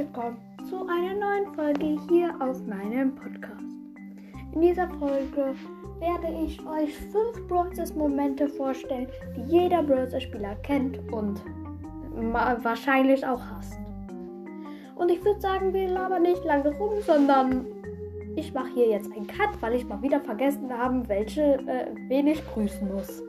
willkommen zu einer neuen Folge hier auf meinem Podcast. In dieser Folge werde ich euch fünf Brawlers Momente vorstellen, die jeder Brawlers Spieler kennt und wahrscheinlich auch hasst. Und ich würde sagen, wir labern nicht lange rum, sondern ich mache hier jetzt einen Cut, weil ich mal wieder vergessen habe, welche äh, wen ich grüßen muss.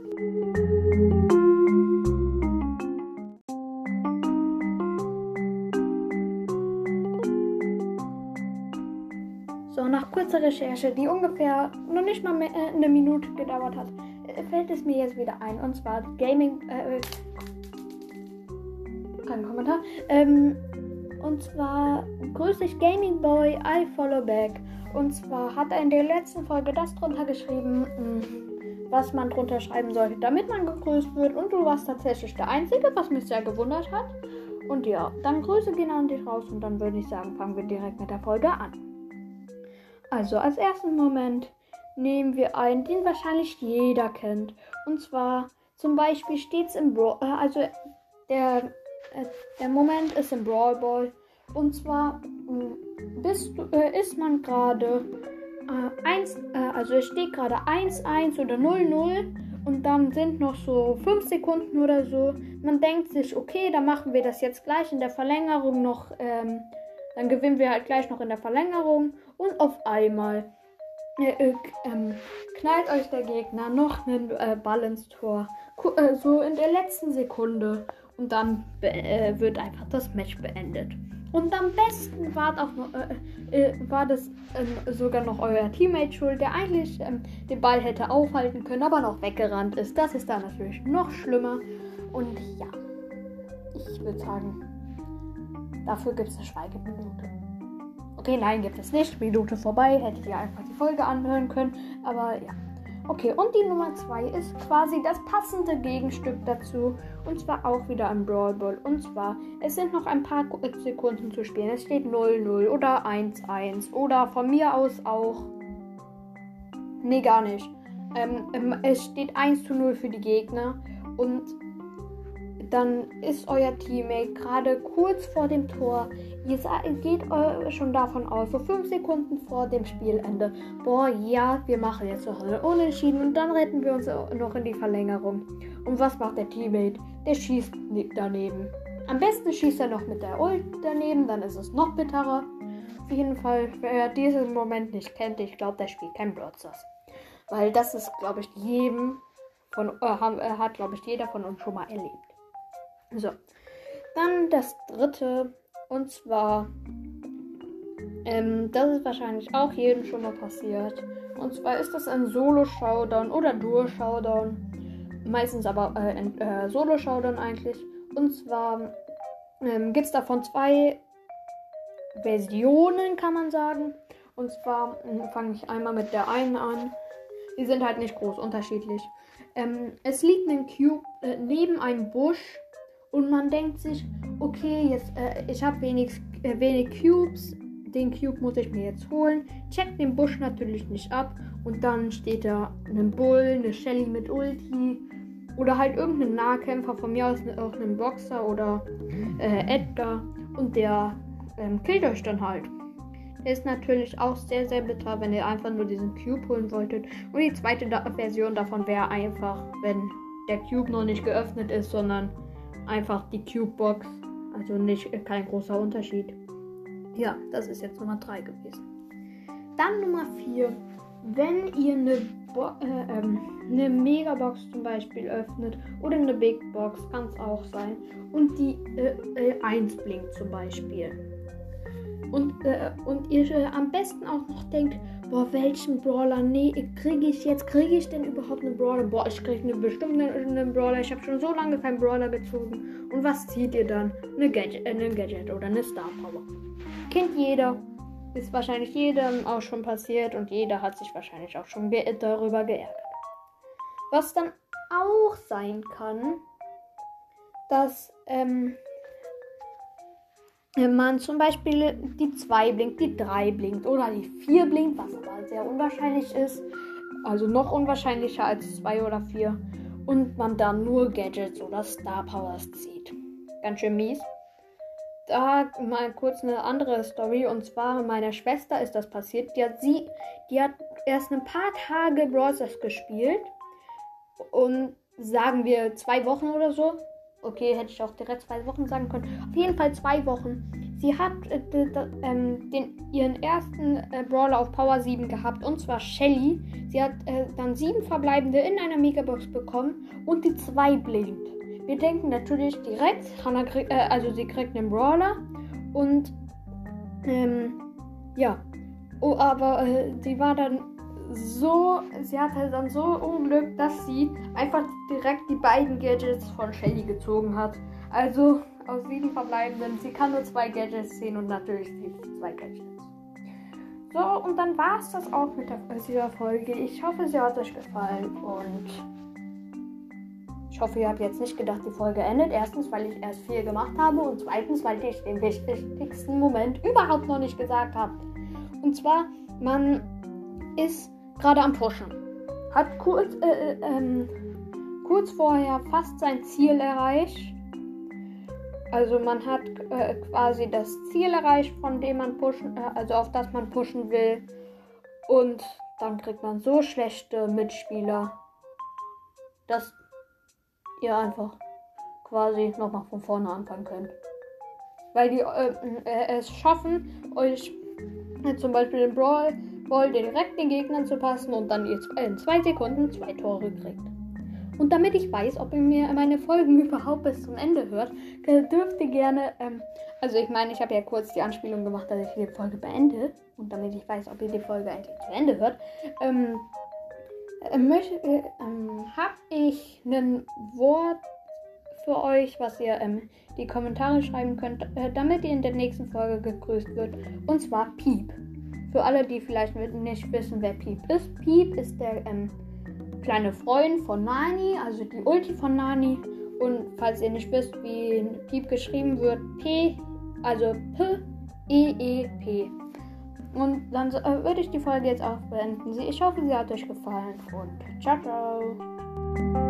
Kurzer Recherche, die ungefähr noch nicht mal mehr, äh, eine Minute gedauert hat, äh, fällt es mir jetzt wieder ein. Und zwar Gaming. Äh, kein Kommentar. Ähm, und zwar grüße ich Gaming Boy, I follow back. Und zwar hat er in der letzten Folge das drunter geschrieben, hm, was man drunter schreiben sollte, damit man gegrüßt wird. Und du warst tatsächlich der Einzige, was mich sehr gewundert hat. Und ja, dann Grüße gehen an dich raus und dann würde ich sagen, fangen wir direkt mit der Folge an. Also als ersten Moment nehmen wir einen, den wahrscheinlich jeder kennt. Und zwar zum Beispiel steht es im Brawl, äh, also der, äh, der Moment ist im Brawl Ball. Und zwar mm, bist äh, ist man gerade äh, 1, äh, also es steht gerade 1-1 oder 0-0 und dann sind noch so 5 Sekunden oder so. Man denkt sich, okay, dann machen wir das jetzt gleich in der Verlängerung noch. Ähm, dann gewinnen wir halt gleich noch in der Verlängerung. Und auf einmal äh, äh, ähm, knallt euch der Gegner noch einen äh, Ball ins Tor. Äh, so in der letzten Sekunde. Und dann äh, wird einfach das Match beendet. Und am besten war, auch äh, äh, war das ähm, sogar noch euer Teammate schuld, der eigentlich ähm, den Ball hätte aufhalten können, aber noch weggerannt ist. Das ist dann natürlich noch schlimmer. Und ja, ich würde sagen, Dafür gibt es eine Schweigeminute. Okay, nein, gibt es nicht. Minute vorbei. Hättet ihr einfach die Folge anhören können. Aber ja. Okay, und die Nummer 2 ist quasi das passende Gegenstück dazu. Und zwar auch wieder ein Brawl Ball. Und zwar, es sind noch ein paar Sekunden zu spielen. Es steht 0-0 oder 1-1. Oder von mir aus auch. Nee, gar nicht. Ähm, ähm, es steht 1 0 für die Gegner. Und dann ist euer Teammate gerade kurz vor dem Tor. Ihr geht schon davon aus, so fünf Sekunden vor dem Spielende. Boah, ja, wir machen jetzt noch eine Unentschieden und dann retten wir uns noch in die Verlängerung. Und was macht der Teammate? Der schießt daneben. Am besten schießt er noch mit der Ult daneben, dann ist es noch bitterer. Auf jeden Fall, wer diesen Moment nicht kennt, ich glaube, der spielt kein Broadstars. Weil das ist, glaube ich, jedem von, äh, hat, glaube ich, jeder von uns schon mal erlebt. So. Dann das dritte. Und zwar. Ähm, das ist wahrscheinlich auch jedem schon mal passiert. Und zwar ist das ein Solo-Showdown oder Duo-Showdown. Meistens aber äh, ein äh, Solo-Showdown eigentlich. Und zwar ähm, gibt es davon zwei Versionen, kann man sagen. Und zwar äh, fange ich einmal mit der einen an. Die sind halt nicht groß unterschiedlich. Ähm, es liegt ein Cube äh, neben einem Busch und man denkt sich, okay, jetzt äh, ich habe wenig, äh, wenig Cubes, den Cube muss ich mir jetzt holen. Checkt den Busch natürlich nicht ab und dann steht da ein Bull, eine Shelly mit Ulti oder halt irgendein Nahkämpfer, von mir aus auch ein Boxer oder äh, Edgar und der ähm, killt euch dann halt. Ist natürlich auch sehr, sehr bitter, wenn ihr einfach nur diesen Cube holen wolltet. Und die zweite da Version davon wäre einfach, wenn der Cube noch nicht geöffnet ist, sondern einfach die Cube-Box. Also nicht kein großer Unterschied. Ja, das ist jetzt Nummer 3 gewesen. Dann Nummer 4. Wenn ihr eine, Bo äh, ähm, eine Megabox zum Beispiel öffnet oder eine Big Box, kann es auch sein, und die äh, äh, 1 blinkt zum Beispiel. Und, äh, und ihr äh, am besten auch noch denkt, boah, welchen Brawler, nee, kriege ich jetzt, kriege ich denn überhaupt einen Brawler? Boah, ich kriege eine bestimmte einen Brawler, ich habe schon so lange keinen Brawler gezogen. Und was zieht ihr dann? Eine Gadget, äh, ein Gadget oder eine Star Power. Kennt jeder. Ist wahrscheinlich jedem auch schon passiert und jeder hat sich wahrscheinlich auch schon ge darüber geärgert. Was dann auch sein kann, dass ähm, wenn man zum Beispiel die 2 blinkt, die 3 blinkt oder die 4 blinkt, was aber sehr unwahrscheinlich ist, also noch unwahrscheinlicher als 2 oder 4, und man dann nur Gadgets oder Star Powers zieht. Ganz schön mies. da mal kurz eine andere Story. Und zwar meiner Schwester ist das passiert. Die hat sie, die hat erst ein paar Tage Brawl gespielt. Und sagen wir zwei Wochen oder so. Okay, hätte ich auch direkt zwei Wochen sagen können. Auf jeden Fall zwei Wochen. Sie hat äh, ähm, den, ihren ersten äh, Brawler auf Power 7 gehabt, und zwar Shelly. Sie hat äh, dann sieben verbleibende in einer Megabox bekommen und die zwei blinkt. Wir denken natürlich direkt, Hannah krieg, äh, also sie kriegt einen Brawler und ähm, ja. Oh, aber äh, sie war dann so, sie hatte dann so Unglück, dass sie einfach direkt die beiden Gadgets von Shelly gezogen hat. Also aus sieben verbleibenden, sie kann nur zwei Gadgets sehen und natürlich die zwei Gadgets. So, und dann war es das auch mit der, dieser Folge. Ich hoffe, sie hat euch gefallen und ich hoffe, ihr habt jetzt nicht gedacht, die Folge endet. Erstens, weil ich erst viel gemacht habe und zweitens, weil ich den wichtigsten Moment überhaupt noch nicht gesagt habe. Und zwar, man ist gerade am Pushen. Hat kurz, äh, äh, ähm, kurz vorher fast sein Ziel erreicht. Also man hat äh, quasi das Ziel erreicht, von dem man pushen, äh, also auf das man pushen will. Und dann kriegt man so schlechte Mitspieler, dass ihr einfach quasi nochmal von vorne anfangen könnt. Weil die äh, äh es schaffen, euch zum Beispiel den Brawl Ball direkt den Gegnern zu passen und dann in zwei Sekunden zwei Tore kriegt. Und damit ich weiß, ob ihr mir meine Folgen überhaupt bis zum Ende hört, dürft ihr gerne, ähm, also ich meine, ich habe ja kurz die Anspielung gemacht, dass ich die Folge beende. Und damit ich weiß, ob ihr die Folge endlich zu Ende hört, ähm, äh, äh, ähm, habe ich ein Wort für euch, was ihr ähm, die Kommentare schreiben könnt, äh, damit ihr in der nächsten Folge gegrüßt wird. Und zwar Piep. Für alle, die vielleicht nicht wissen, wer Piep ist. Piep ist der ähm, kleine Freund von Nani, also die Ulti von Nani. Und falls ihr nicht wisst, wie Piep geschrieben wird, P, also P, E, E, P. Und dann äh, würde ich die Folge jetzt auch beenden. Ich hoffe, sie hat euch gefallen und ciao, ciao.